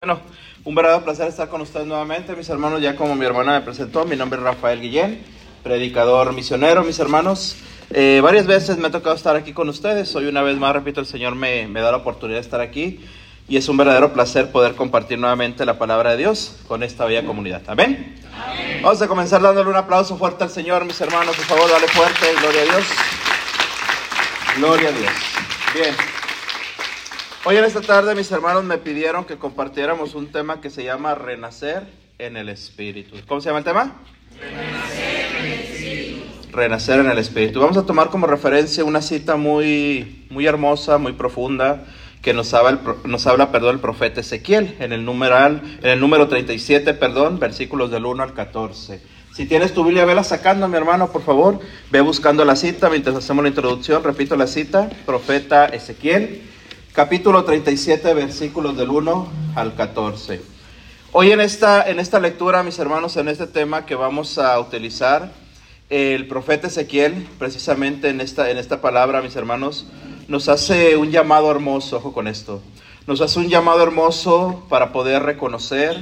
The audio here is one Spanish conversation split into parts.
Bueno, un verdadero placer estar con ustedes nuevamente, mis hermanos. Ya como mi hermana me presentó, mi nombre es Rafael Guillén, predicador misionero, mis hermanos. Eh, varias veces me ha tocado estar aquí con ustedes. Hoy una vez más, repito, el Señor me, me da la oportunidad de estar aquí y es un verdadero placer poder compartir nuevamente la palabra de Dios con esta bella comunidad. ¿Amén? Amén. Vamos a comenzar dándole un aplauso fuerte al Señor, mis hermanos. Por favor, dale fuerte. Gloria a Dios. Gloria a Dios. Bien. Hoy en esta tarde mis hermanos me pidieron que compartiéramos un tema que se llama Renacer en el Espíritu. ¿Cómo se llama el tema? Renacer en el Espíritu. Renacer en el Espíritu. Vamos a tomar como referencia una cita muy, muy hermosa, muy profunda, que nos habla, nos habla perdón, el profeta Ezequiel en el, numeral, en el número 37, perdón, versículos del 1 al 14. Si tienes tu Biblia, vela sacando, mi hermano, por favor. Ve buscando la cita mientras hacemos la introducción. Repito la cita, profeta Ezequiel capítulo 37, versículos del 1 al 14. Hoy en esta, en esta lectura, mis hermanos, en este tema que vamos a utilizar, el profeta Ezequiel, precisamente en esta, en esta palabra, mis hermanos, nos hace un llamado hermoso, ojo con esto, nos hace un llamado hermoso para poder reconocer,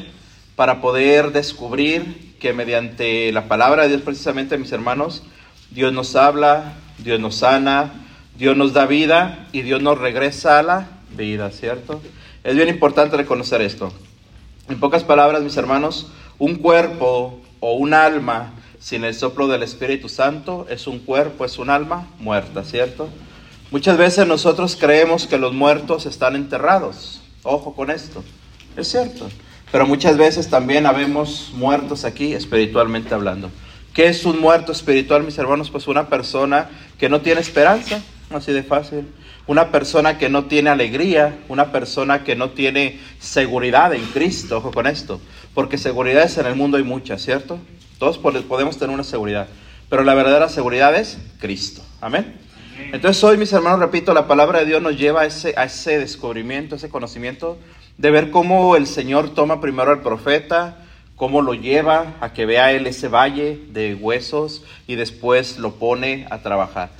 para poder descubrir que mediante la palabra de Dios, precisamente, mis hermanos, Dios nos habla, Dios nos sana, Dios nos da vida y Dios nos regresa a la vida, ¿cierto? Es bien importante reconocer esto. En pocas palabras, mis hermanos, un cuerpo o un alma sin el soplo del Espíritu Santo es un cuerpo, es un alma muerta, ¿cierto? Muchas veces nosotros creemos que los muertos están enterrados. Ojo con esto. Es cierto. Pero muchas veces también habemos muertos aquí espiritualmente hablando. ¿Qué es un muerto espiritual, mis hermanos? Pues una persona que no tiene esperanza, Así de fácil. Una persona que no tiene alegría, una persona que no tiene seguridad en Cristo, ojo con esto, porque seguridades en el mundo hay muchas, ¿cierto? Todos podemos tener una seguridad, pero la verdadera seguridad es Cristo. Amén. Entonces hoy, mis hermanos, repito, la palabra de Dios nos lleva a ese, a ese descubrimiento, ese conocimiento de ver cómo el Señor toma primero al profeta, cómo lo lleva a que vea él ese valle de huesos y después lo pone a trabajar.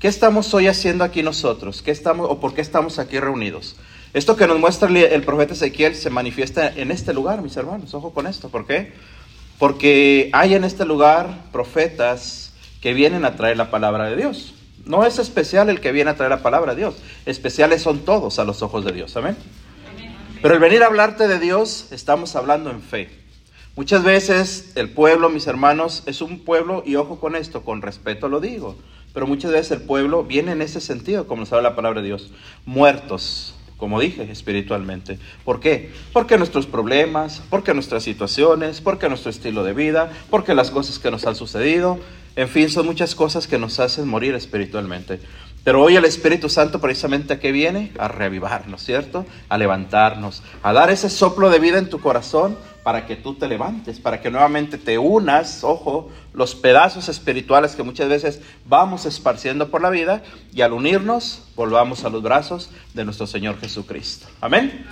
¿Qué estamos hoy haciendo aquí nosotros? ¿Qué estamos o por qué estamos aquí reunidos? Esto que nos muestra el profeta Ezequiel se manifiesta en este lugar, mis hermanos. Ojo con esto. ¿Por qué? Porque hay en este lugar profetas que vienen a traer la palabra de Dios. No es especial el que viene a traer la palabra de Dios. Especiales son todos a los ojos de Dios. Amén. Pero el venir a hablarte de Dios, estamos hablando en fe. Muchas veces el pueblo, mis hermanos, es un pueblo, y ojo con esto, con respeto lo digo, pero muchas veces el pueblo viene en ese sentido, como nos habla la palabra de Dios, muertos, como dije, espiritualmente. ¿Por qué? Porque nuestros problemas, porque nuestras situaciones, porque nuestro estilo de vida, porque las cosas que nos han sucedido, en fin, son muchas cosas que nos hacen morir espiritualmente. Pero hoy el Espíritu Santo precisamente a qué viene? A reavivarnos, ¿cierto? A levantarnos, a dar ese soplo de vida en tu corazón para que tú te levantes, para que nuevamente te unas, ojo, los pedazos espirituales que muchas veces vamos esparciendo por la vida y al unirnos volvamos a los brazos de nuestro Señor Jesucristo. ¿Amén?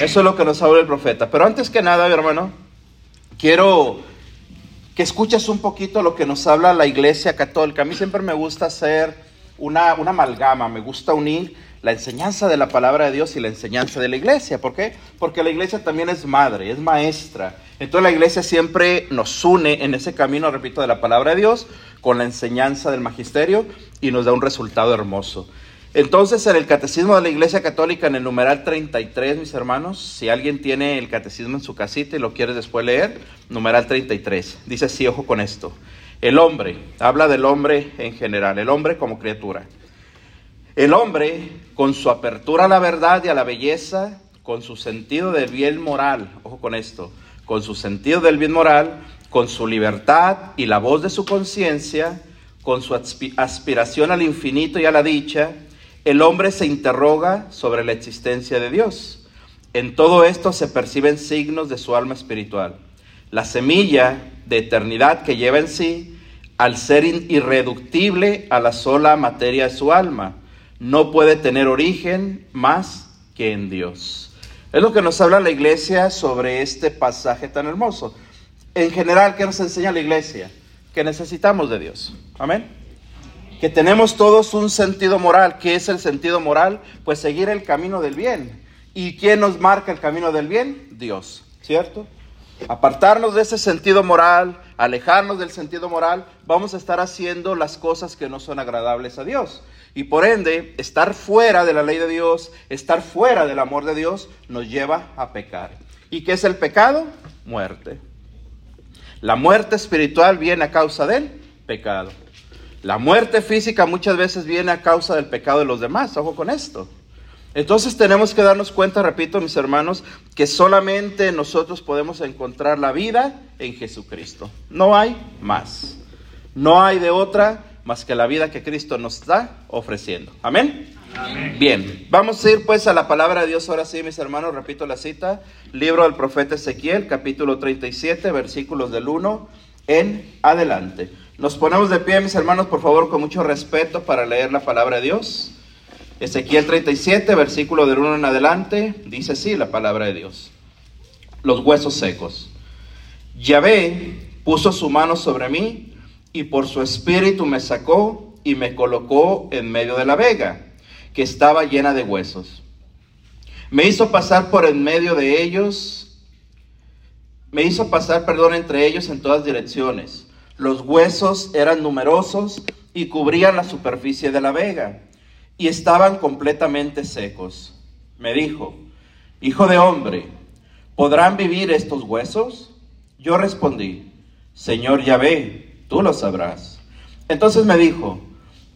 Eso es lo que nos habla el profeta. Pero antes que nada, mi hermano, quiero que escuches un poquito lo que nos habla la Iglesia Católica. A mí siempre me gusta hacer una, una amalgama, me gusta unir la enseñanza de la palabra de Dios y la enseñanza de la iglesia. ¿Por qué? Porque la iglesia también es madre, es maestra. Entonces la iglesia siempre nos une en ese camino, repito, de la palabra de Dios con la enseñanza del magisterio y nos da un resultado hermoso. Entonces, en el Catecismo de la Iglesia Católica, en el numeral 33, mis hermanos, si alguien tiene el Catecismo en su casita y lo quiere después leer, numeral 33, dice así, ojo con esto. El hombre, habla del hombre en general, el hombre como criatura. El hombre, con su apertura a la verdad y a la belleza, con su sentido del bien moral, ojo con esto, con su sentido del bien moral, con su libertad y la voz de su conciencia, con su aspiración al infinito y a la dicha, el hombre se interroga sobre la existencia de Dios. En todo esto se perciben signos de su alma espiritual. La semilla de eternidad que lleva en sí, al ser irreductible a la sola materia de su alma, no puede tener origen más que en Dios. Es lo que nos habla la iglesia sobre este pasaje tan hermoso. En general, ¿qué nos enseña la iglesia? Que necesitamos de Dios. Amén. Que tenemos todos un sentido moral. ¿Qué es el sentido moral? Pues seguir el camino del bien ¿Y quién nos marca el camino del bien? Dios, ¿cierto? Apartarnos de ese sentido moral, alejarnos del sentido moral, vamos a estar haciendo las cosas que no son agradables a Dios. Y por ende, estar fuera de la ley de Dios, estar fuera del amor de Dios, nos lleva a pecar. ¿Y qué es el pecado? Muerte. La muerte espiritual viene a causa del pecado. La muerte física muchas veces viene a causa del pecado de los demás. Ojo con esto. Entonces tenemos que darnos cuenta, repito mis hermanos, que solamente nosotros podemos encontrar la vida en Jesucristo. No hay más. No hay de otra más que la vida que Cristo nos está ofreciendo. Amén. Amén. Bien, vamos a ir pues a la palabra de Dios ahora sí, mis hermanos, repito la cita, libro del profeta Ezequiel, capítulo 37, versículos del 1 en adelante. Nos ponemos de pie, mis hermanos, por favor, con mucho respeto para leer la palabra de Dios. Ezequiel 37, versículo del 1 en adelante, dice así la palabra de Dios. Los huesos secos. Yahvé puso su mano sobre mí y por su espíritu me sacó y me colocó en medio de la vega, que estaba llena de huesos. Me hizo pasar por en medio de ellos, me hizo pasar, perdón, entre ellos en todas direcciones. Los huesos eran numerosos y cubrían la superficie de la vega y estaban completamente secos. Me dijo, Hijo de hombre, ¿podrán vivir estos huesos? Yo respondí, Señor Yahvé, tú lo sabrás. Entonces me dijo,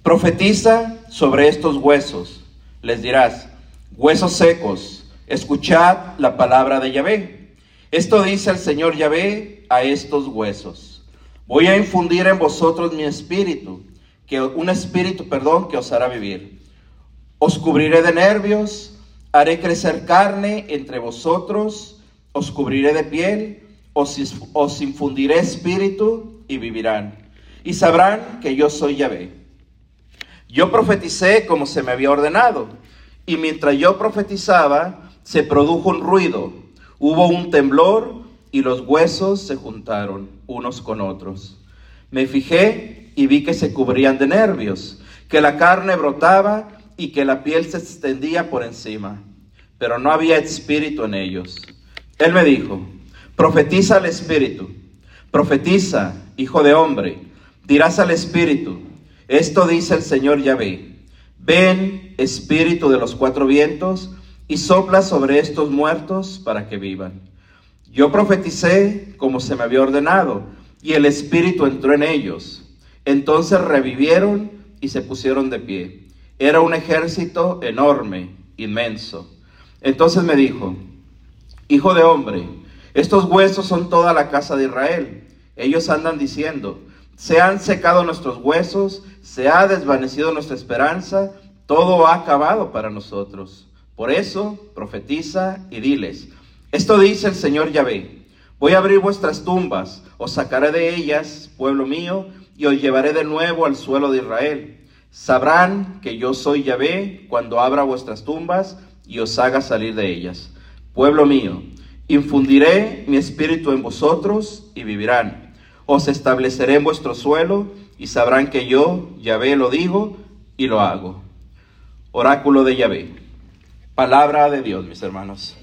profetiza sobre estos huesos. Les dirás, huesos secos, escuchad la palabra de Yahvé. Esto dice el Señor Yahvé a estos huesos. Voy a infundir en vosotros mi espíritu, que un espíritu, perdón, que os hará vivir os cubriré de nervios, haré crecer carne entre vosotros, os cubriré de piel, os, infundiré espíritu y vivirán. Y sabrán que yo soy Yahvé. Yo profeticé como se me había ordenado, y mientras yo profetizaba, se produjo un ruido, hubo un temblor y los huesos se juntaron unos con otros. Me fijé y vi que se cubrían de nervios, que la carne brotaba y que la piel se extendía por encima, pero no había espíritu en ellos. Él me dijo, profetiza al espíritu, profetiza, hijo de hombre, dirás al espíritu, esto dice el Señor Yahvé, ven, espíritu de los cuatro vientos, y sopla sobre estos muertos para que vivan. Yo profeticé como se me había ordenado, y el espíritu entró en ellos. Entonces revivieron y se pusieron de pie. Era un ejército enorme, inmenso. Entonces me dijo, Hijo de hombre, estos huesos son toda la casa de Israel. Ellos andan diciendo, se han secado nuestros huesos, se ha desvanecido nuestra esperanza, todo ha acabado para nosotros. Por eso, profetiza y diles, esto dice el Señor Yahvé, voy a abrir vuestras tumbas, os sacaré de ellas, pueblo mío, y os llevaré de nuevo al suelo de Israel Sabrán que yo soy Yahvé cuando abra vuestras tumbas y os haga salir de ellas. Pueblo mío, infundiré mi espíritu en vosotros y vivirán. Os estableceré en vuestro suelo y sabrán que yo, Yahvé, lo digo y lo hago. Oráculo de Yahvé. Palabra de Dios, mis hermanos.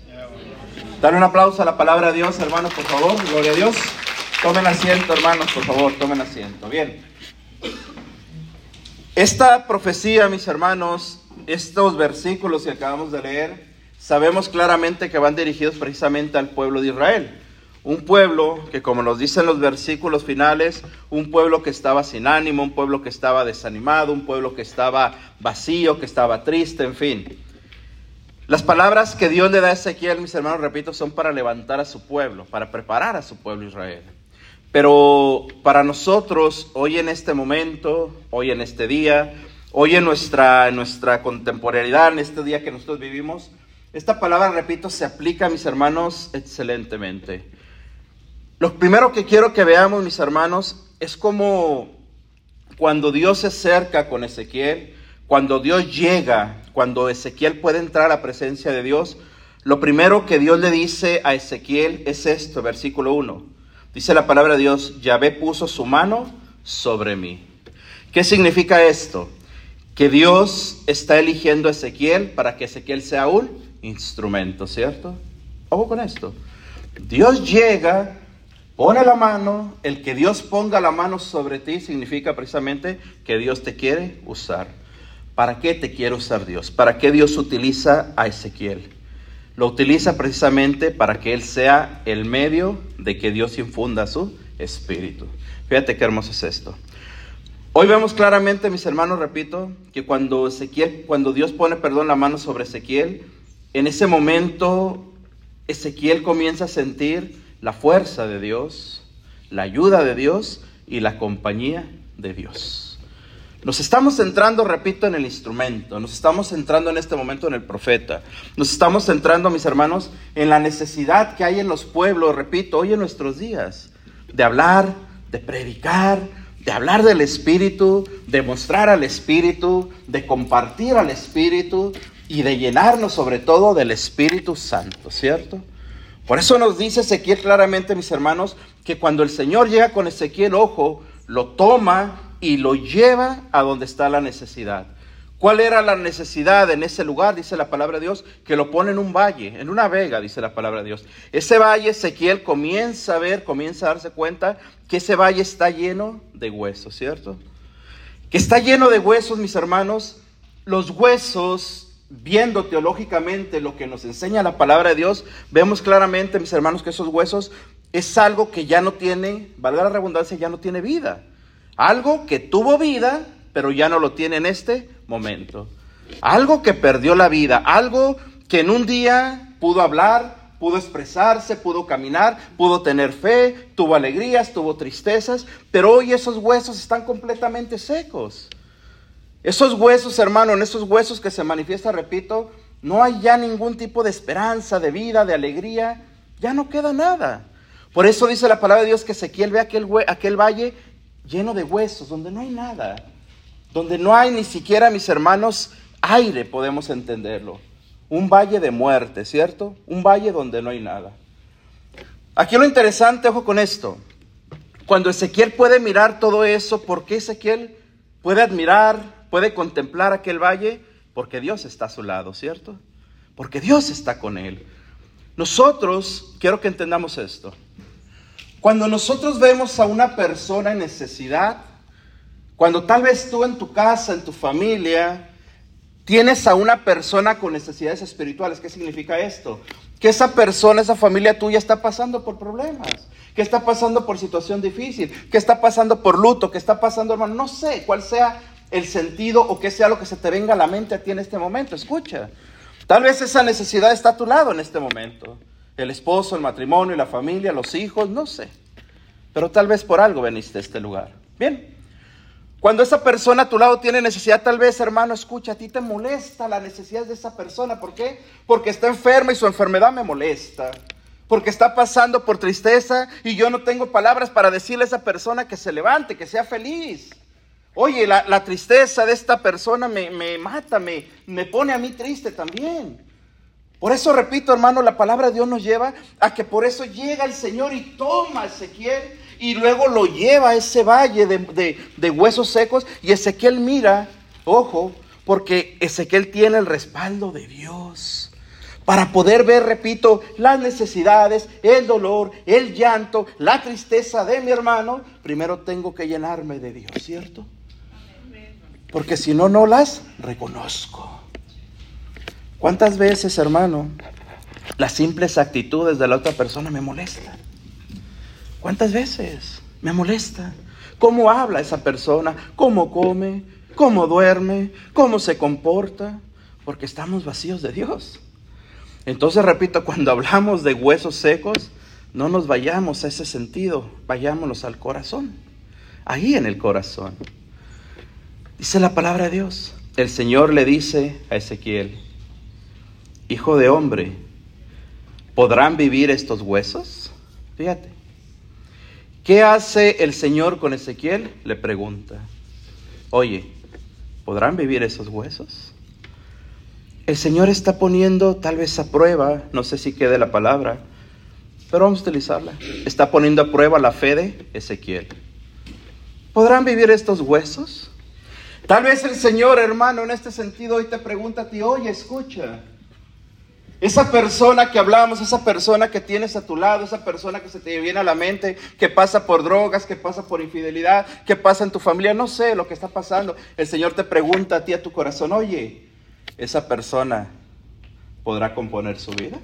Dale un aplauso a la palabra de Dios, hermanos, por favor. Gloria a Dios. Tomen asiento, hermanos, por favor, tomen asiento. Bien. Esta profecía, mis hermanos, estos versículos que acabamos de leer, sabemos claramente que van dirigidos precisamente al pueblo de Israel. Un pueblo que, como nos dicen los versículos finales, un pueblo que estaba sin ánimo, un pueblo que estaba desanimado, un pueblo que estaba vacío, que estaba triste, en fin. Las palabras que Dios le da a Ezequiel, mis hermanos, repito, son para levantar a su pueblo, para preparar a su pueblo Israel. Pero para nosotros, hoy en este momento, hoy en este día, hoy en nuestra, nuestra contemporaneidad, en este día que nosotros vivimos, esta palabra, repito, se aplica, mis hermanos, excelentemente. Lo primero que quiero que veamos, mis hermanos, es como cuando Dios se acerca con Ezequiel, cuando Dios llega, cuando Ezequiel puede entrar a la presencia de Dios, lo primero que Dios le dice a Ezequiel es esto, versículo 1. Dice la palabra de Dios, Yahvé puso su mano sobre mí. ¿Qué significa esto? Que Dios está eligiendo a Ezequiel para que Ezequiel sea un instrumento, ¿cierto? Ojo con esto. Dios llega, pone la mano, el que Dios ponga la mano sobre ti significa precisamente que Dios te quiere usar. ¿Para qué te quiere usar Dios? ¿Para qué Dios utiliza a Ezequiel? Lo utiliza precisamente para que Él sea el medio de que Dios infunda su espíritu. Fíjate qué hermoso es esto. Hoy vemos claramente, mis hermanos, repito, que cuando Ezequiel, cuando Dios pone, perdón, la mano sobre Ezequiel, en ese momento Ezequiel comienza a sentir la fuerza de Dios, la ayuda de Dios y la compañía de Dios. Nos estamos centrando, repito, en el instrumento, nos estamos centrando en este momento en el profeta, nos estamos centrando, mis hermanos, en la necesidad que hay en los pueblos, repito, hoy en nuestros días, de hablar, de predicar, de hablar del Espíritu, de mostrar al Espíritu, de compartir al Espíritu y de llenarnos sobre todo del Espíritu Santo, ¿cierto? Por eso nos dice Ezequiel claramente, mis hermanos, que cuando el Señor llega con Ezequiel, ojo, lo toma y lo lleva a donde está la necesidad. ¿Cuál era la necesidad en ese lugar? Dice la palabra de Dios, que lo pone en un valle, en una vega, dice la palabra de Dios. Ese valle, Ezequiel comienza a ver, comienza a darse cuenta que ese valle está lleno de huesos, ¿cierto? Que está lleno de huesos, mis hermanos. Los huesos, viendo teológicamente lo que nos enseña la palabra de Dios, vemos claramente, mis hermanos, que esos huesos es algo que ya no tiene, valga la redundancia, ya no tiene vida. Algo que tuvo vida, pero ya no lo tiene en este momento. Algo que perdió la vida, algo que en un día pudo hablar, pudo expresarse, pudo caminar, pudo tener fe, tuvo alegrías, tuvo tristezas, pero hoy esos huesos están completamente secos. Esos huesos, hermano, en esos huesos que se manifiesta, repito, no hay ya ningún tipo de esperanza, de vida, de alegría, ya no queda nada. Por eso dice la palabra de Dios que Ezequiel ve aquel, aquel valle lleno de huesos, donde no hay nada donde no hay ni siquiera, mis hermanos, aire, podemos entenderlo. Un valle de muerte, ¿cierto? Un valle donde no hay nada. Aquí lo interesante, ojo con esto. Cuando Ezequiel puede mirar todo eso, ¿por qué Ezequiel puede admirar, puede contemplar aquel valle? Porque Dios está a su lado, ¿cierto? Porque Dios está con él. Nosotros, quiero que entendamos esto. Cuando nosotros vemos a una persona en necesidad, cuando tal vez tú en tu casa, en tu familia, tienes a una persona con necesidades espirituales, ¿qué significa esto? Que esa persona, esa familia tuya está pasando por problemas, que está pasando por situación difícil, que está pasando por luto, que está pasando, hermano, no sé cuál sea el sentido o qué sea lo que se te venga a la mente a ti en este momento. Escucha, tal vez esa necesidad está a tu lado en este momento. El esposo, el matrimonio, la familia, los hijos, no sé. Pero tal vez por algo veniste a este lugar. Bien, cuando esa persona a tu lado tiene necesidad, tal vez, hermano, escucha, a ti te molesta la necesidad de esa persona. ¿Por qué? Porque está enferma y su enfermedad me molesta. Porque está pasando por tristeza y yo no tengo palabras para decirle a esa persona que se levante, que sea feliz. Oye, la, tristeza de esta persona me, me mata, me, me pone a mí triste también. Por eso repito, hermano, la palabra de Dios nos lleva a que por eso llega el Señor y toma a Ezequiel y luego lo lleva a ese valle de, huesos secos y Ezequiel mira, ojo, porque Ezequiel tiene el respaldo de Dios para poder ver, repito, las necesidades, el dolor, el llanto, la tristeza de mi hermano, primero tengo que llenarme de Dios, ¿cierto? Porque si no, no las reconozco. ¿Cuántas veces, hermano, las simples actitudes de la otra persona me molestan? ¿Cuántas veces me molesta? ¿Cómo habla esa persona? ¿Cómo come? ¿Cómo duerme? ¿Cómo se comporta? Porque estamos vacíos de Dios. Entonces, repito, cuando hablamos de huesos secos, no nos vayamos a ese sentido, vayámonos al corazón, ahí en el corazón. Dice la palabra de Dios. El Señor le dice a Ezequiel, Hijo de hombre, ¿podrán vivir estos huesos? Fíjate, ¿Qué hace el Señor con Ezequiel? Le pregunta. Oye, ¿podrán vivir esos huesos? El Señor está poniendo tal vez a prueba, no sé si quede la palabra, pero vamos a utilizarla. Está poniendo a prueba la fe de Ezequiel. ¿Podrán vivir estos huesos? Tal vez el Señor, hermano, en este sentido hoy te pregunta a ti, oye, escucha, Esa persona que hablamos, esa persona que tienes a tu lado, esa persona que se te viene a la mente, que pasa por drogas, que pasa por infidelidad, que pasa en tu familia, no sé lo que está pasando. El Señor te pregunta a ti, a tu corazón, oye, ¿esa persona podrá componer su vida?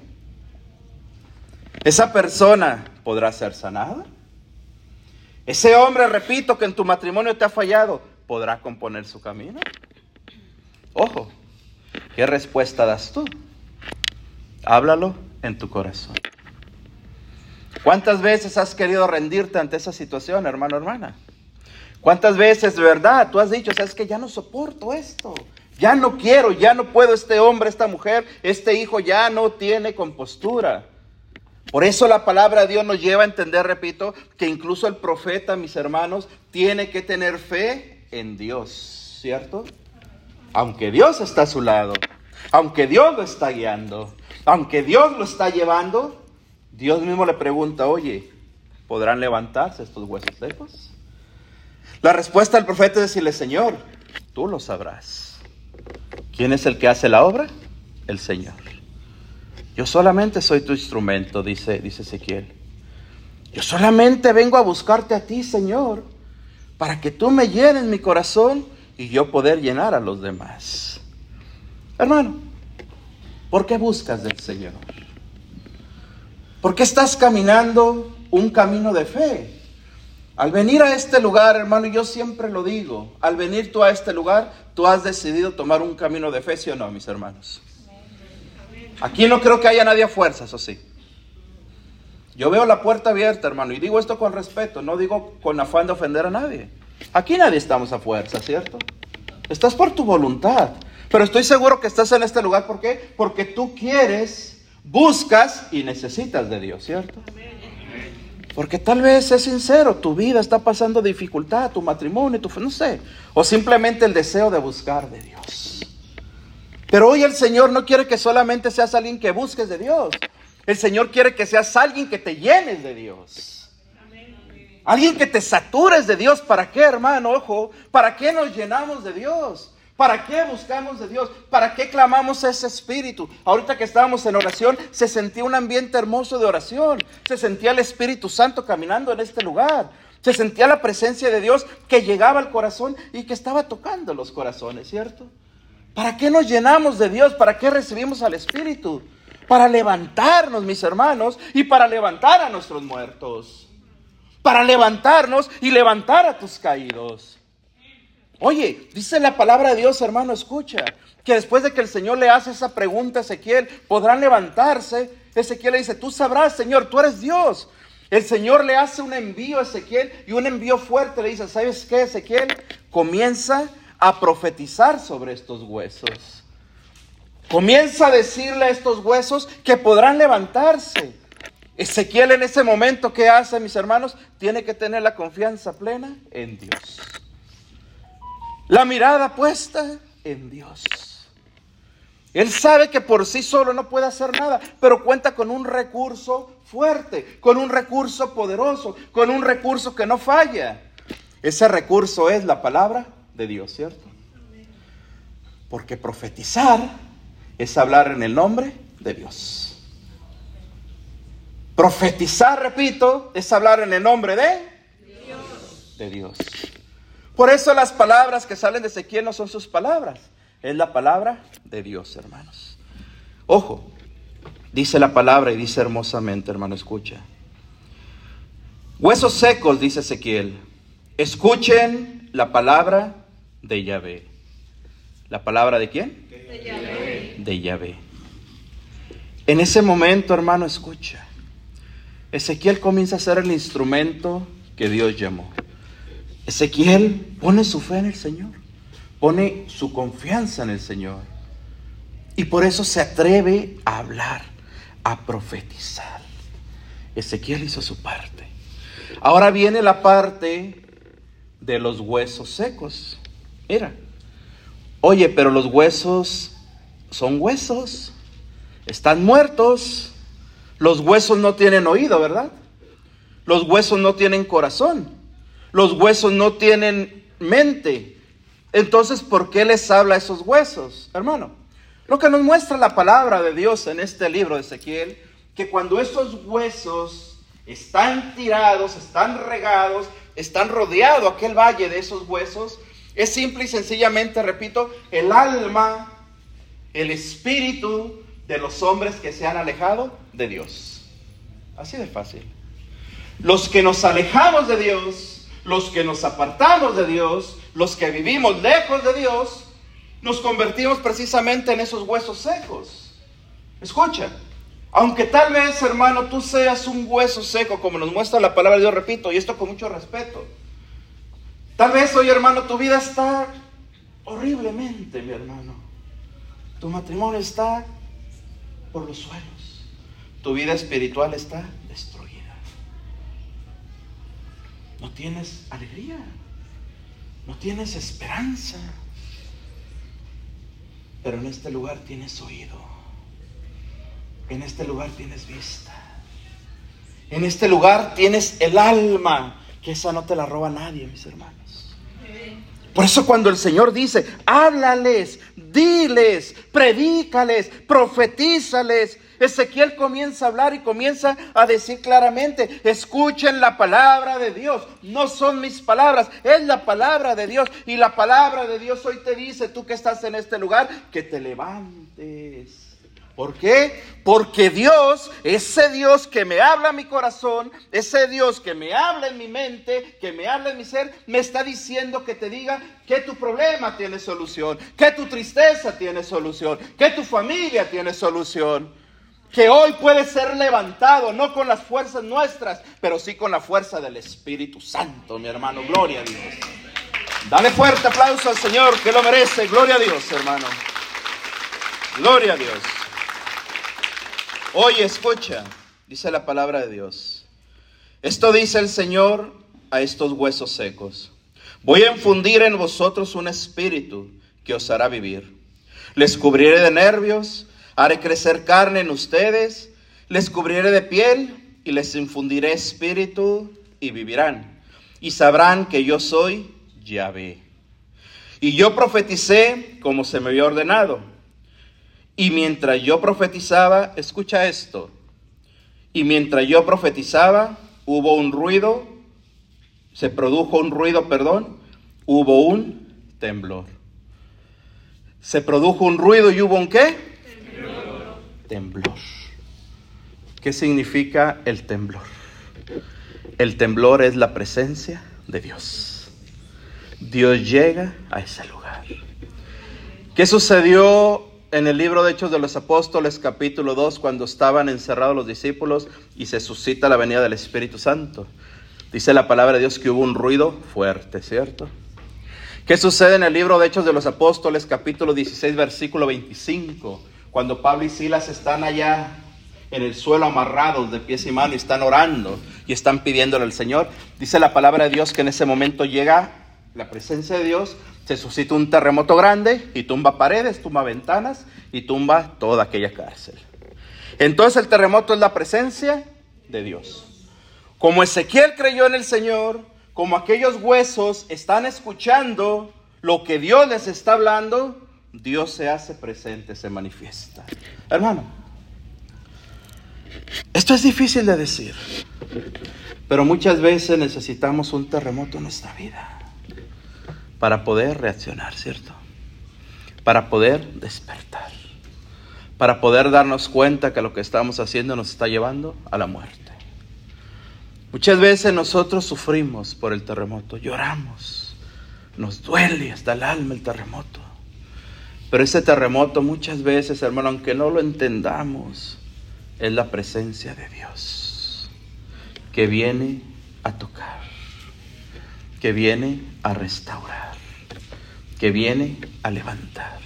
¿Esa persona podrá ser sanada? Ese hombre, repito, que en tu matrimonio te ha fallado, ¿podrá componer su camino? Ojo, ¿qué respuesta das tú? Háblalo en tu corazón. ¿Cuántas veces has querido rendirte ante esa situación, hermano, hermana? ¿Cuántas veces, verdad, tú has dicho, sabes que ya no soporto esto? Ya no quiero, ya no puedo, este hombre, esta mujer, este hijo ya no tiene compostura. Por eso la palabra de Dios nos lleva a entender, repito, que incluso el profeta, mis hermanos, tiene que tener fe en Dios, ¿cierto? Aunque Dios está a su lado, aunque Dios lo está guiando, aunque Dios lo está llevando, Dios mismo le pregunta, oye, ¿podrán levantarse estos huesos secos? La respuesta del profeta es decirle, Señor, tú lo sabrás. ¿Quién es el que hace la obra? El Señor. Yo solamente soy tu instrumento, dice, dice Ezequiel. Yo solamente vengo a buscarte a ti, Señor, para que tú me llenes mi corazón y yo poder llenar a los demás. Hermano, ¿por qué buscas del Señor? ¿Por qué estás caminando un camino de fe? Al venir a este lugar, hermano, yo siempre lo digo, al venir tú a este lugar, tú has decidido tomar un camino de fe, ¿sí o no, mis hermanos? Aquí no creo que haya nadie a fuerza, eso sí. Yo veo la puerta abierta, hermano, y digo esto con respeto, no digo con afán de ofender a nadie. Aquí nadie estamos a fuerza, ¿cierto? Estás por tu voluntad. Pero estoy seguro que estás en este lugar, ¿por qué? Porque tú quieres, buscas y necesitas de Dios, ¿cierto? Porque tal vez es sincero, tu vida está pasando dificultad, tu matrimonio, tu no sé, o simplemente el deseo de buscar de Dios. Pero hoy el Señor no quiere que solamente seas alguien que busques de Dios. El Señor quiere que seas alguien que te llenes de Dios. Alguien que te satures de Dios. ¿Para qué, hermano? Ojo, ¿para qué nos llenamos de Dios? ¿Para qué buscamos de Dios? ¿Para qué clamamos ese espíritu? Ahorita que estábamos en oración, se sentía un ambiente hermoso de oración. Se sentía el Espíritu Santo caminando en este lugar. Se sentía la presencia de Dios que llegaba al corazón y que estaba tocando los corazones, ¿cierto? ¿Para qué nos llenamos de Dios? ¿Para qué recibimos al Espíritu? Para levantarnos, mis hermanos, y para levantar a nuestros muertos. Para levantarnos y levantar a tus caídos. Oye, dice la palabra de Dios, hermano, escucha, que después de que el Señor le hace esa pregunta a Ezequiel, podrán levantarse. Ezequiel le dice, tú sabrás, Señor, tú eres Dios. El Señor le hace un envío a Ezequiel y un envío fuerte. Le dice, ¿sabes qué, Ezequiel? Comienza a profetizar sobre estos huesos. Comienza a decirle a estos huesos que podrán levantarse. Ezequiel en ese momento, ¿qué hace, mis hermanos? Tiene que tener la confianza plena en Dios. La mirada puesta en Dios. Él sabe que por sí solo no puede hacer nada, pero cuenta con un recurso fuerte, con un recurso poderoso, con un recurso que no falla. Ese recurso es la palabra de Dios, ¿cierto? Porque profetizar es hablar en el nombre de Dios. Profetizar, repito, es hablar en el nombre de Dios. De Dios. Por eso las palabras que salen de Ezequiel no son sus palabras, es la palabra de Dios, hermanos. Ojo, dice la palabra y dice hermosamente, hermano, escucha. Huesos secos, dice Ezequiel, escuchen la palabra de Yahvé. ¿La palabra de quién? De Yahvé. De Yahvé. En ese momento, hermano, escucha. Ezequiel comienza a ser el instrumento que Dios llamó. Ezequiel pone su fe en el Señor, pone su confianza en el Señor. Y por eso se atreve a hablar, a profetizar. Ezequiel hizo su parte. Ahora viene la parte de los huesos secos. Mira, oye, pero los huesos son huesos, están muertos. Los huesos no tienen oído, ¿verdad? Los huesos no tienen corazón. Los huesos no tienen mente. Entonces, ¿por qué les habla a esos huesos, hermano? Lo que nos muestra la palabra de Dios en este libro de Ezequiel, que cuando estos huesos están tirados, están regados, están rodeados aquel valle de esos huesos, es simple y sencillamente, repito, el alma, el espíritu de los hombres que se han alejado de Dios. Así de fácil. Los que nos alejamos de Dios, los que nos apartamos de Dios, los que vivimos lejos de Dios, nos convertimos precisamente en esos huesos secos. Escucha, aunque tal vez, hermano, tú seas un hueso seco, como nos muestra la palabra de Dios, repito, y esto con mucho respeto. Tal vez hoy, hermano, tu vida está horriblemente, mi hermano. Tu matrimonio está por los suelos. Tu vida espiritual está destruida. No tienes alegría. No tienes esperanza. Pero en este lugar tienes oído. En este lugar tienes vista. En este lugar tienes el alma, que esa no te la roba nadie, mis hermanos. Por eso cuando el Señor dice, háblales, diles, predícales, profetízales, Ezequiel comienza a hablar y comienza a decir claramente, escuchen la palabra de Dios, no son mis palabras, es la palabra de Dios. Y la palabra de Dios hoy te dice, tú que estás en este lugar, que te levantes ¿Por qué? Porque Dios, ese Dios que me habla en mi corazón, ese Dios que me habla en mi mente, que me habla en mi ser, me está diciendo que te diga que tu problema tiene solución, que tu tristeza tiene solución, que tu familia tiene solución. Que hoy puede ser levantado, no con las fuerzas nuestras, pero sí con la fuerza del Espíritu Santo, mi hermano. Gloria a Dios. Dale fuerte aplauso al Señor, que lo merece. Gloria a Dios, hermano. Gloria a Dios. Oye, escucha, dice la palabra de Dios. Esto dice el Señor a estos huesos secos. Voy a infundir en vosotros un espíritu que os hará vivir. Les cubriré de nervios, haré crecer carne en ustedes, les cubriré de piel y les infundiré espíritu y vivirán. Y sabrán que yo soy Yahvé. Y yo profeticé como se me había ordenado y mientras yo profetizaba, escucha esto, y mientras yo profetizaba, hubo un ruido, se produjo un ruido, perdón, hubo un temblor. Se produjo un ruido y hubo un qué? Temblor. temblor. ¿Qué significa el temblor? El temblor es la presencia de Dios. Dios llega a ese lugar. ¿Qué sucedió en el libro de Hechos de los Apóstoles, capítulo 2, cuando estaban encerrados los discípulos y se suscita la venida del Espíritu Santo. Dice la palabra de Dios que hubo un ruido fuerte, ¿cierto? ¿Qué sucede en el libro de Hechos de los Apóstoles, capítulo 16, versículo 25? Cuando Pablo y Silas están allá en el suelo amarrados de pies y manos y están orando y están pidiéndole al Señor. Dice la palabra de Dios que en ese momento llega la presencia de Dios se suscita un terremoto grande y tumba paredes, tumba ventanas y tumba toda aquella cárcel. Entonces el terremoto es la presencia de Dios. Como Ezequiel creyó en el Señor, como aquellos huesos están escuchando lo que Dios les está hablando, Dios se hace presente, se manifiesta. Hermano, esto es difícil de decir, pero muchas veces necesitamos un terremoto en nuestra vida para poder reaccionar, ¿cierto? Para poder despertar, para poder darnos cuenta que lo que estamos haciendo nos está llevando a la muerte. Muchas veces nosotros sufrimos por el terremoto, lloramos, nos duele hasta el alma el terremoto. Pero ese terremoto muchas veces, hermano, aunque no lo entendamos, es la presencia de Dios que viene a tocar, que viene a restaurar que viene a levantar.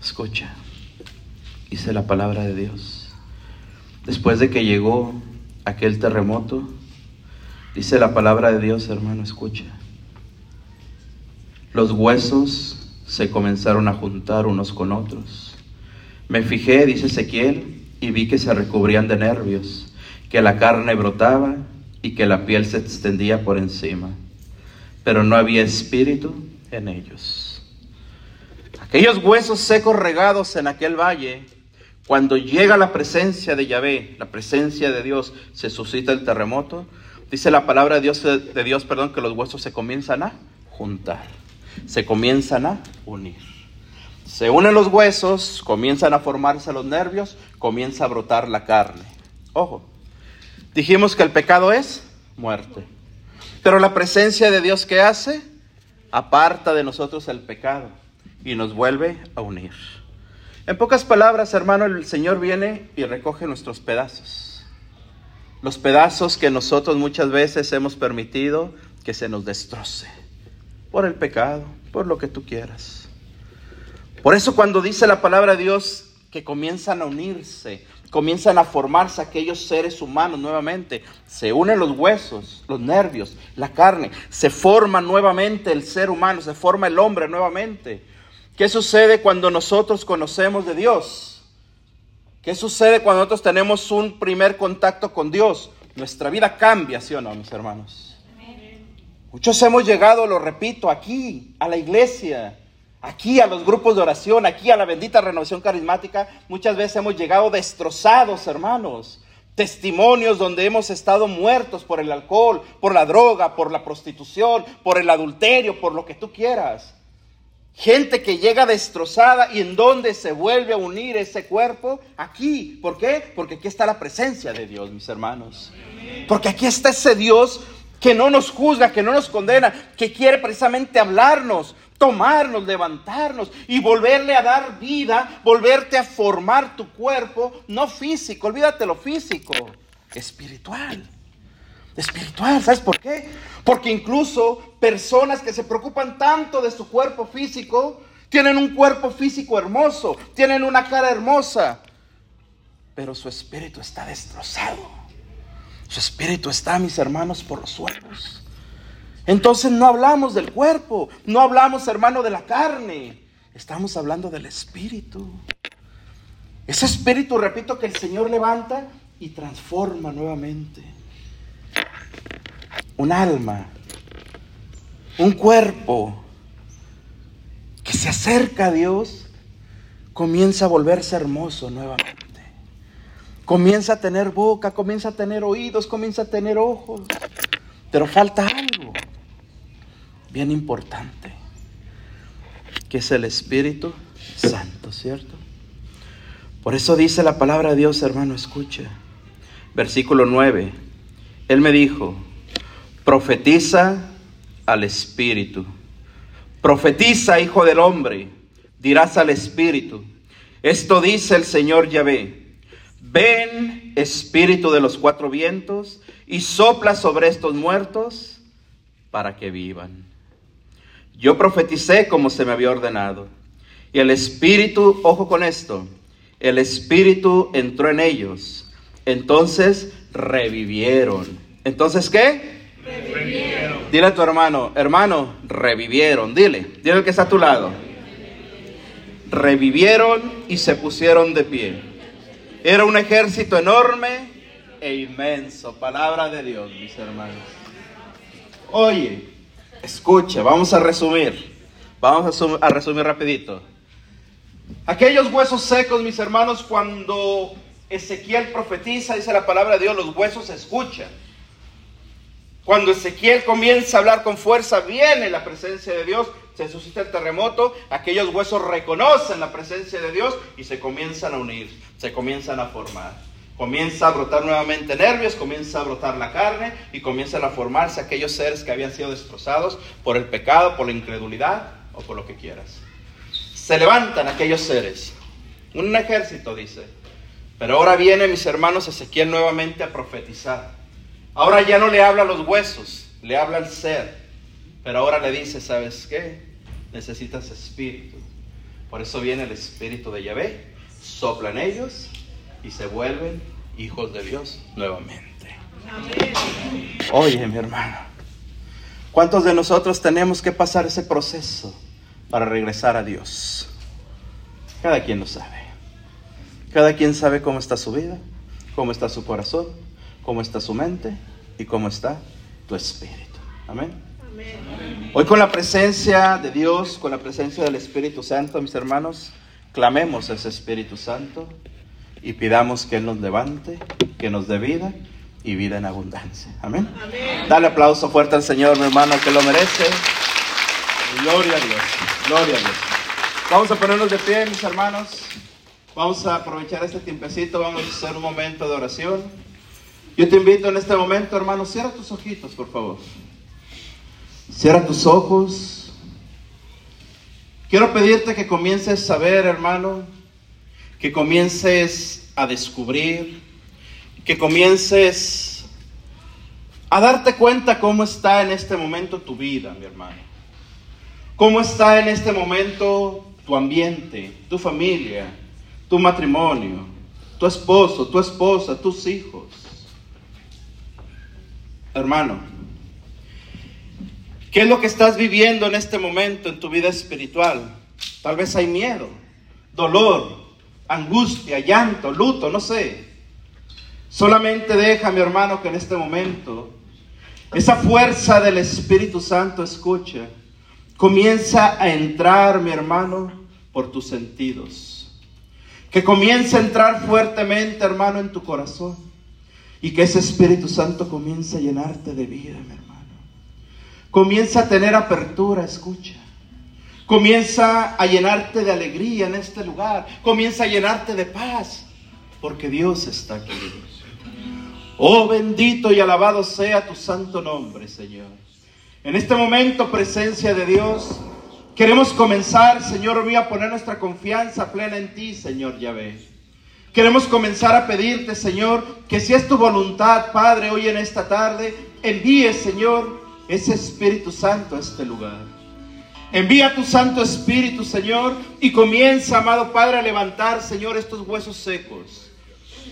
Escucha, dice la palabra de Dios. Después de que llegó aquel terremoto, dice la palabra de Dios, hermano, escucha. Los huesos se comenzaron a juntar unos con otros. Me fijé, dice Ezequiel, y vi que se recubrían de nervios, que la carne brotaba y que la piel se extendía por encima. Pero no había espíritu en ellos. Aquellos huesos secos regados en aquel valle, cuando llega la presencia de Yahvé, la presencia de Dios, se suscita el terremoto. Dice la palabra de Dios, de Dios perdón, que los huesos se comienzan a juntar, se comienzan a unir. Se unen los huesos, comienzan a formarse los nervios, comienza a brotar la carne. Ojo, dijimos que el pecado es muerte. Pero la presencia de Dios que hace, aparta de nosotros el pecado y nos vuelve a unir. En pocas palabras, hermano, el Señor viene y recoge nuestros pedazos. Los pedazos que nosotros muchas veces hemos permitido que se nos destroce. Por el pecado, por lo que tú quieras. Por eso cuando dice la palabra de Dios que comienzan a unirse, comienzan a formarse aquellos seres humanos nuevamente, se unen los huesos, los nervios, la carne, se forma nuevamente el ser humano, se forma el hombre nuevamente. ¿Qué sucede cuando nosotros conocemos de Dios? ¿Qué sucede cuando nosotros tenemos un primer contacto con Dios? Nuestra vida cambia, ¿sí o no, mis hermanos? Muchos hemos llegado, lo repito, aquí, a la iglesia, aquí a los grupos de oración, aquí a la bendita renovación carismática. Muchas veces hemos llegado destrozados, hermanos. Testimonios donde hemos estado muertos por el alcohol, por la droga, por la prostitución, por el adulterio, por lo que tú quieras. Gente que llega destrozada y en donde se vuelve a unir ese cuerpo, aquí. ¿Por qué? Porque aquí está la presencia de Dios, mis hermanos. Porque aquí está ese Dios que no nos juzga, que no nos condena, que quiere precisamente hablarnos, tomarnos, levantarnos y volverle a dar vida, volverte a formar tu cuerpo, no físico, olvídate lo físico, espiritual espiritual. ¿Sabes por qué? Porque incluso personas que se preocupan tanto de su cuerpo físico, tienen un cuerpo físico hermoso, tienen una cara hermosa, pero su espíritu está destrozado. Su espíritu está, mis hermanos, por los suelos. Entonces no hablamos del cuerpo, no hablamos, hermano, de la carne. Estamos hablando del espíritu. Ese espíritu, repito, que el Señor levanta y transforma nuevamente un alma, un cuerpo que se acerca a Dios, comienza a volverse hermoso nuevamente. Comienza a tener boca, comienza a tener oídos, comienza a tener ojos. Pero falta algo bien importante, que es el Espíritu Santo, ¿cierto? Por eso dice la palabra de Dios, hermano, escucha. Versículo 9. Él me dijo, Profetiza al Espíritu. Profetiza, hijo del hombre. Dirás al Espíritu. Esto dice el Señor Yahvé. Ven, Espíritu de los cuatro vientos, y sopla sobre estos muertos para que vivan. Yo profeticé como se me había ordenado. Y el Espíritu, ojo con esto, el Espíritu entró en ellos. Entonces revivieron. Entonces, ¿qué? Dile a tu hermano, hermano, revivieron. Dile, dile al que está a tu lado. Revivieron y se pusieron de pie. Era un ejército enorme e inmenso. Palabra de Dios, mis hermanos. Oye, escucha, vamos a resumir. Vamos a, resumir rapidito. Aquellos huesos secos, mis hermanos, cuando Ezequiel profetiza, dice la palabra de Dios, los huesos escuchan. Cuando Ezequiel comienza a hablar con fuerza, viene la presencia de Dios, se suscita el terremoto, aquellos huesos reconocen la presencia de Dios y se comienzan a unir, se comienzan a formar. Comienza a brotar nuevamente nervios, comienza a brotar la carne y comienzan a formarse aquellos seres que habían sido destrozados por el pecado, por la incredulidad o por lo que quieras. Se levantan aquellos seres, un ejército dice. Pero ahora viene, mis hermanos, Ezequiel nuevamente a profetizar. Ahora ya no le habla a los huesos, le habla al ser. Pero ahora le dice, ¿sabes qué? Necesitas espíritu. Por eso viene el espíritu de Yahvé, sopla en ellos y se vuelven hijos de Dios nuevamente. Oye, mi hermano, ¿cuántos de nosotros tenemos que pasar ese proceso para regresar a Dios? Cada quien lo sabe. Cada quien sabe cómo está su vida, cómo está su corazón, cómo está su mente y cómo está tu espíritu. Amén. Amén. Hoy con la presencia de Dios, con la presencia del Espíritu Santo, mis hermanos, clamemos a ese Espíritu Santo y pidamos que Él nos levante, que nos dé vida y vida en abundancia. Amén. Dale aplauso fuerte al Señor, mi hermano, que lo merece. Gloria a Dios, gloria a Dios. Vamos a ponernos de pie, mis hermanos. Vamos a aprovechar este tiempecito, vamos a hacer un momento de oración. Yo te invito en este momento, hermano, cierra tus ojitos, por favor. Cierra tus ojos. Quiero pedirte que comiences a ver, hermano, que comiences a descubrir, que comiences a darte cuenta cómo está en este momento tu vida, mi hermano. Cómo está en este momento tu ambiente, tu familia, tu matrimonio, tu esposo, tu esposa, tus hijos. Hermano, ¿qué es lo que estás viviendo en este momento en tu vida espiritual? Tal vez hay miedo, dolor, angustia, llanto, luto, no sé. Solamente deja, mi hermano, que en este momento esa fuerza del Espíritu Santo escucha, comienza a entrar, mi hermano, por tus sentidos. Que comience a entrar fuertemente, hermano, en tu corazón. Y que ese Espíritu Santo comience a llenarte de vida, mi hermano. Comienza a tener apertura, escucha. Comienza a llenarte de alegría en este lugar. Comienza a llenarte de paz. Porque Dios está aquí. Oh bendito y alabado sea tu santo nombre, Señor. En este momento, presencia de Dios, queremos comenzar, Señor mío, a poner nuestra confianza plena en ti, Señor Yahvé. Queremos comenzar a pedirte, Señor, que si es tu voluntad, Padre, hoy en esta tarde, envíe, Señor, ese Espíritu Santo a este lugar. Envía tu Santo Espíritu, Señor, y comienza, amado Padre, a levantar, Señor, estos huesos secos.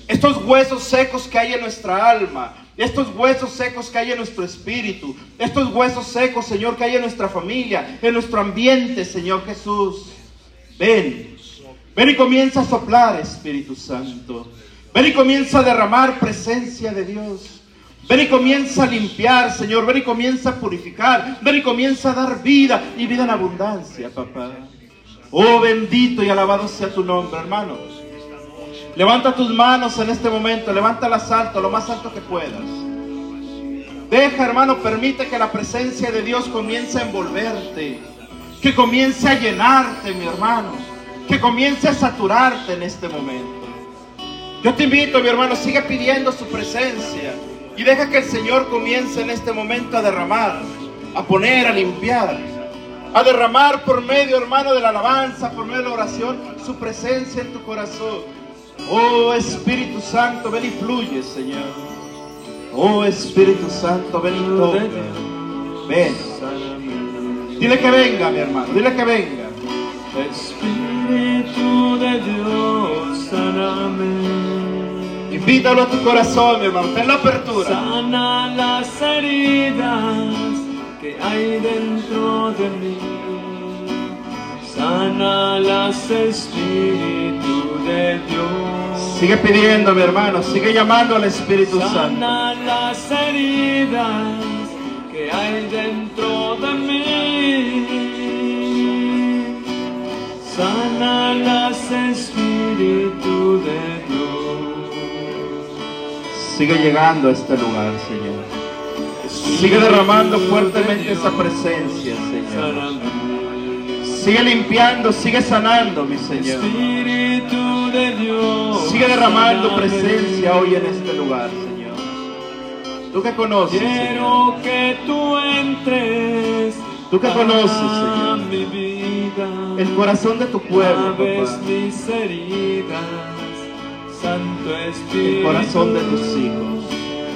Estos huesos secos que hay en nuestra alma, estos huesos secos que hay en nuestro espíritu, estos huesos secos, Señor, que hay en nuestra familia, en nuestro ambiente, Señor Jesús. Ven, ven y comienza a soplar, Espíritu Santo. Ven y comienza a derramar presencia de Dios. Ven y comienza a limpiar, Señor. Ven y comienza a purificar. Ven y comienza a dar vida y vida en abundancia, papá. Oh, bendito y alabado sea tu nombre, hermanos. Levanta tus manos en este momento, levántalas alto, lo más alto que puedas. Deja, hermano, permite que la presencia de Dios comience a envolverte, que comience a llenarte, mi hermano, que comience a saturarte en este momento. Yo te invito, mi hermano, sigue pidiendo su presencia y deja que el Señor comience en este momento a derramar, a poner, a limpiar, a derramar por medio, hermano, de la alabanza, por medio de la oración, su presencia en tu corazón. Oh Espíritu Santo, ven y fluye, Señor. Oh Espíritu Santo, ven y toca. Ven. Dile que venga, mi hermano. Dile que venga. Espíritu de Dios, sáname. Invítalo a tu corazón, mi hermano. Ten la apertura. Sana las heridas que hay dentro de mí. Sana las Espíritu de Dios. Sigue pidiendo, mi hermano. Sigue llamando al Espíritu Santo. Sana las heridas que hay dentro de mí. Sana las Espíritu de Dios. Sigue llegando a este lugar, Señor. Sigue derramando fuertemente esa presencia, Señor. Sigue limpiando, sigue sanando, mi Señor. Espíritu de Dios. Sigue derramando presencia hoy en este lugar, Señor. Tú que conoces. Quiero que tú entres. Tú que conoces, Señor. El corazón de tu pueblo, papá. El corazón de tus hijos.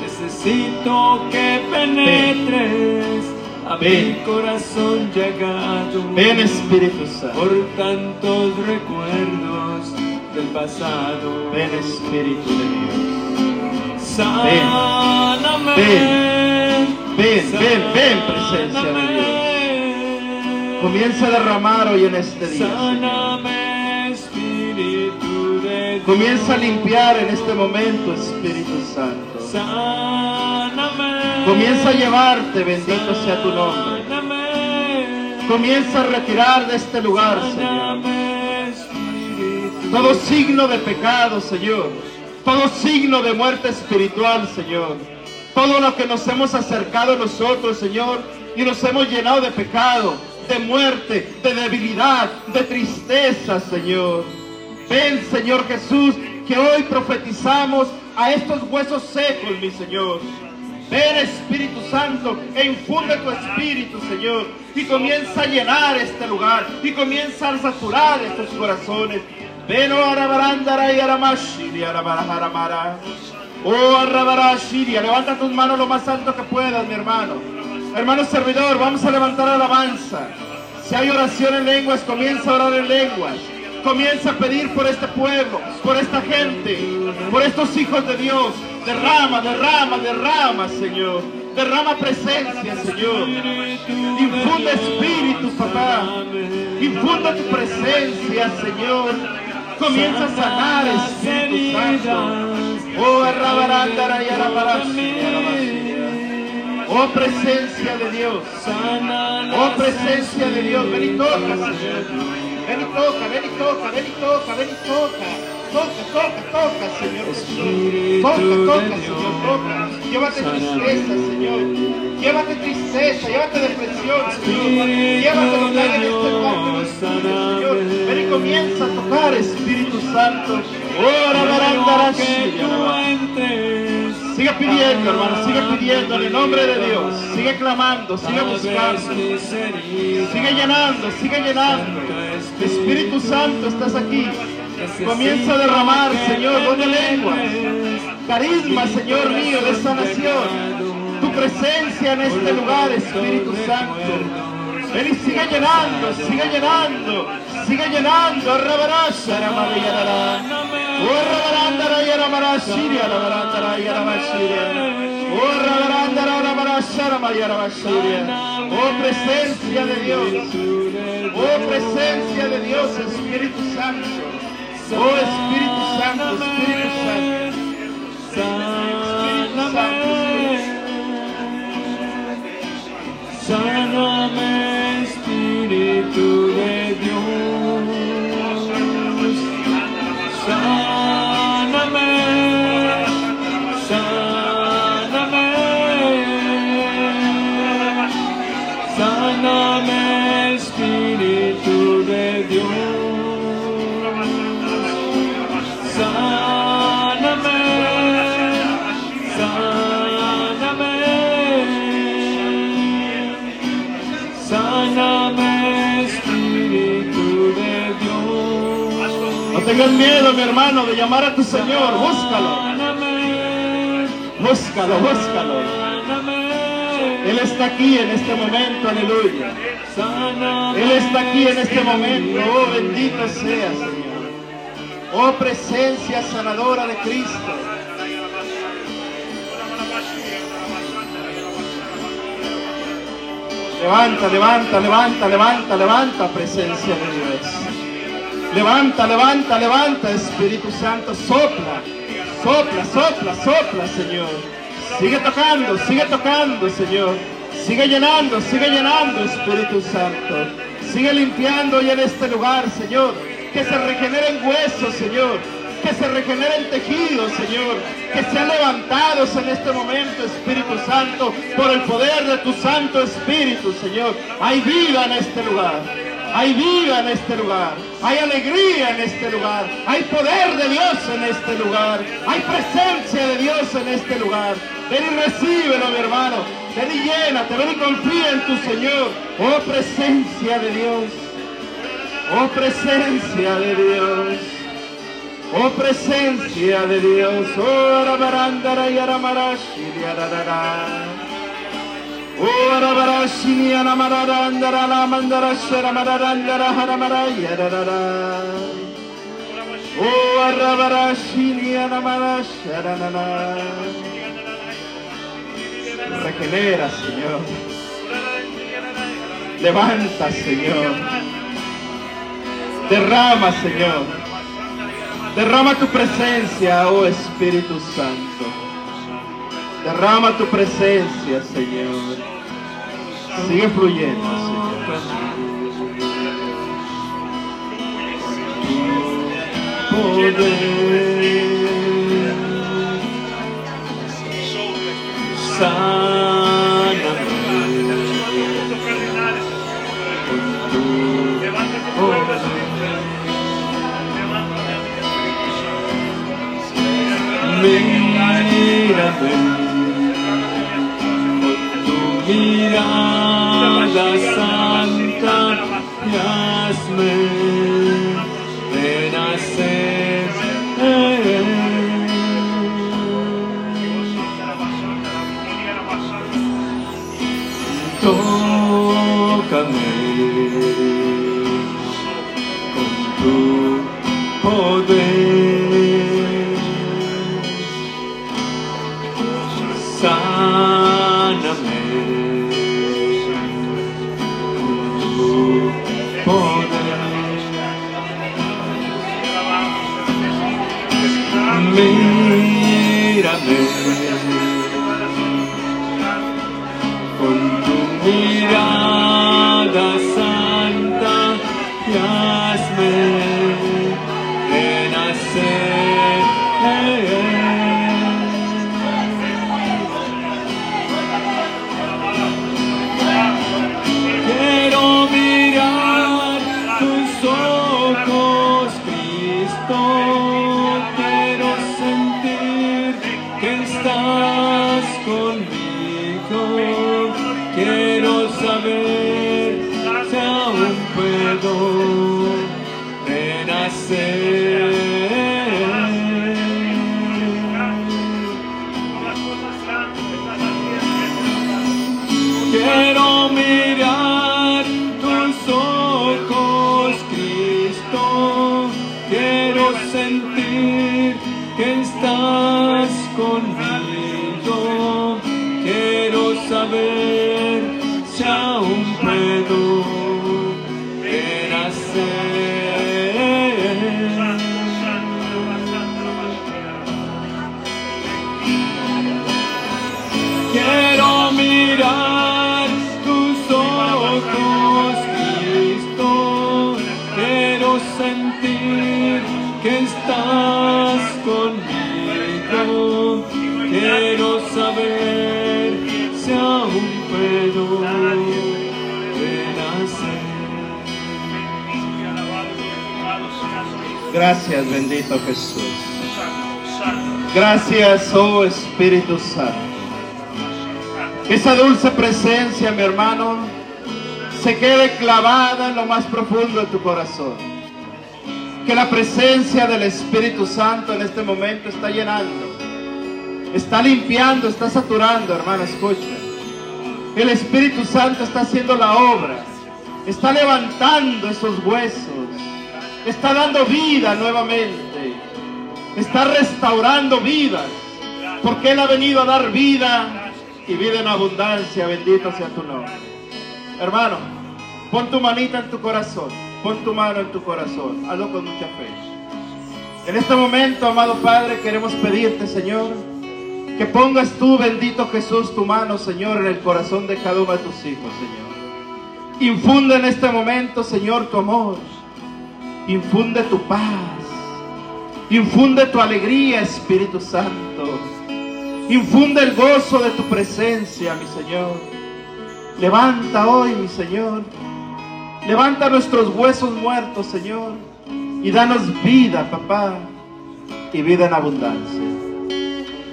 Necesito que penetres a Ven. mi corazón llegado. Ven, Espíritu Santo. por tantos recuerdos del pasado. Ven, Espíritu de Dios. Sáname. Ven. Ven, ven, ven, presencia de Dios. Comienza a derramar hoy en este día, Señor. Comienza a limpiar en este momento, Espíritu Santo. Comienza a llevarte, bendito sea tu nombre. Comienza a retirar de este lugar, Señor. Todo signo de pecado, Señor. Todo signo de muerte espiritual, Señor. Todo lo que nos hemos acercado nosotros, Señor, y nos hemos llenado de pecado, de muerte, de debilidad, de tristeza, Señor. Ven, Señor Jesús, que hoy profetizamos a estos huesos secos, mi Señor. Ven Espíritu Santo e infunde tu Espíritu, Señor, y comienza a llenar este lugar, y comienza a saturar estos corazones. Ven, oh Arabarandara y Aramashiri, Arabarajaramara. Oh levanta tus manos lo más alto que puedas, mi hermano. Hermano servidor, vamos a levantar alabanza. Si hay oración en lenguas, comienza a orar en lenguas. Comienza a pedir por este pueblo, por esta gente, por estos hijos de Dios. Derrama, derrama, derrama, Señor. Derrama presencia, Señor. Infunde espíritu, papá. Infunde tu presencia, Señor. Comienza a sanar, Espíritu Santo. Oh, arrabarandara y Oh presencia de Dios. Oh presencia de Dios. Ven Señor. Ven y toca, ven y toca, ven y toca, ven y toca. Toca, toca, toca, Señor Jesús. Toca, toca, Señor, toca. Llévate tristeza, Señor. Llévate tristeza, llévate depresión, Señor. Llévate lo que hay en este sirve, Señor. Ven y comienza a tocar, Espíritu Santo. Ora, Sigue pidiendo, hermano, sigue pidiendo en el nombre de Dios. Sigue clamando, sigue buscando. Sigue llenando, sigue llenando. Espíritu Santo, estás aquí. Comienza a derramar, Señor, don de lenguas. Carisma, Señor mío, de sanación. Tu presencia en este lugar, Espíritu Santo. Y sigue llenando, sigue llenando, sigue llenando. Rabarasha, Ramarayarara. Oh, Rabarandara, Yaramarashiria, Rabarandara, Yaramashiria. Oh, Rabarandara, Rabarasha, Ramayarabashiria. Oh, presencia de Dios. Oh, presencia de Dios, Espíritu Santo. Oh, Espíritu Santo, Espíritu Santo. Espíritu Santo, Sáname, tengas miedo, mi hermano, de llamar a tu Señor. Búscalo, búscalo, búscalo. Él está aquí en este momento, aleluya. Él está aquí en este momento. Oh, bendito sea, Señor. Oh, presencia sanadora de Cristo. Levanta, levanta, levanta, levanta, levanta, presencia de Dios. Levanta, levanta, levanta, Espíritu Santo, sopla, sopla, sopla, sopla, Señor. Sigue tocando, sigue tocando, Señor. Sigue llenando, sigue llenando, Espíritu Santo. Sigue limpiando hoy en este lugar, Señor. Que se regeneren huesos, Señor. Que se regeneren tejidos, Señor. Que sean levantados en este momento, Espíritu Santo, por el poder de tu Santo Espíritu, Señor. Hay vida en este lugar. Hay vida en este lugar. Hay alegría en este lugar. Hay poder de Dios en este lugar. Hay presencia de Dios en este lugar. Ven y recíbelo, mi hermano. Ven y llénate. Ven y confía en tu Señor. Oh presencia de Dios. Oh presencia de Dios. Oh presencia de Dios. Oh arabarandara y aramarashi Regenera, Señor. Levanta, Señor. Derrama, Señor. Derrama tu presencia, oh Espíritu Santo. Derrama tu presencia, Señor. se fluyendo, Señor. Poder sana Levanta tu Mírame tu the sun. Gracias, bendito Jesús. Gracias, oh Espíritu Santo. Esa dulce presencia, mi hermano, se quede clavada en lo más profundo de tu corazón. Que la presencia del Espíritu Santo en este momento está llenando, está limpiando, está saturando, hermano, escucha. El Espíritu Santo está haciendo la obra, está levantando esos huesos, está dando vida nuevamente, está restaurando vidas, porque Él ha venido a dar vida y vida en abundancia, bendito sea tu nombre. Hermano, pon tu manita en tu corazón, pon tu mano en tu corazón, hazlo con mucha fe. En este momento, amado Padre, queremos pedirte, Señor, que pongas tú, bendito Jesús, tu mano, Señor, en el corazón de cada uno de tus hijos, Señor. Infunde en este momento, Señor, tu amor Infunde tu paz. Infunde tu alegría, Espíritu Santo. Infunde el gozo de tu presencia, mi Señor. Levanta hoy, mi Señor. Levanta nuestros huesos muertos, Señor. Y danos vida, papá. Y vida en abundancia.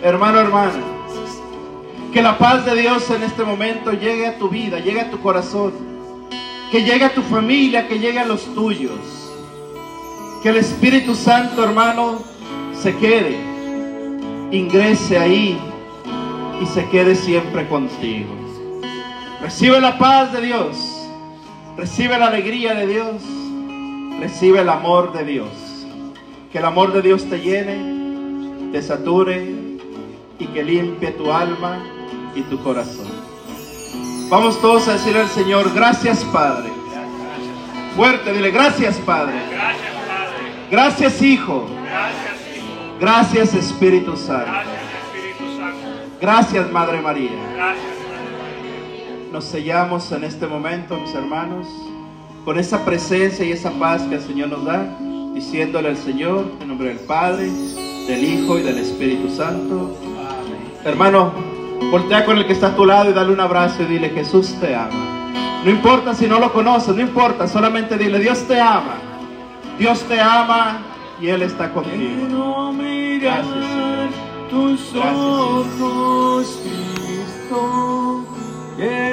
Hermano, hermana. Que la paz de Dios en este momento llegue a tu vida, llegue a tu corazón. Que llegue a tu familia, que llegue a los tuyos que el Espíritu Santo, hermano, se quede, ingrese ahí y se quede siempre contigo. Recibe la paz de Dios, recibe la alegría de Dios, recibe el amor de Dios. Que el amor de Dios te llene, te sature y que limpie tu alma y tu corazón. Vamos todos a decirle al Señor, gracias Padre. Fuerte, dile, gracias Padre. Gracias, Hijo. Gracias, Espíritu Santo. Gracias, Madre María. nos sellamos en este momento, mis hermanos, con esa presencia y esa paz que el Señor nos da, diciéndole al Señor, en nombre del Padre, del Hijo y del Espíritu Santo. Hermano, voltea con el que está a tu lado y dale un abrazo y dile, Jesús te ama. No importa si no lo conoces, no importa, solamente dile, Dios te ama. Dios te ama y Él está contigo. Gracias, Señor. Gracias.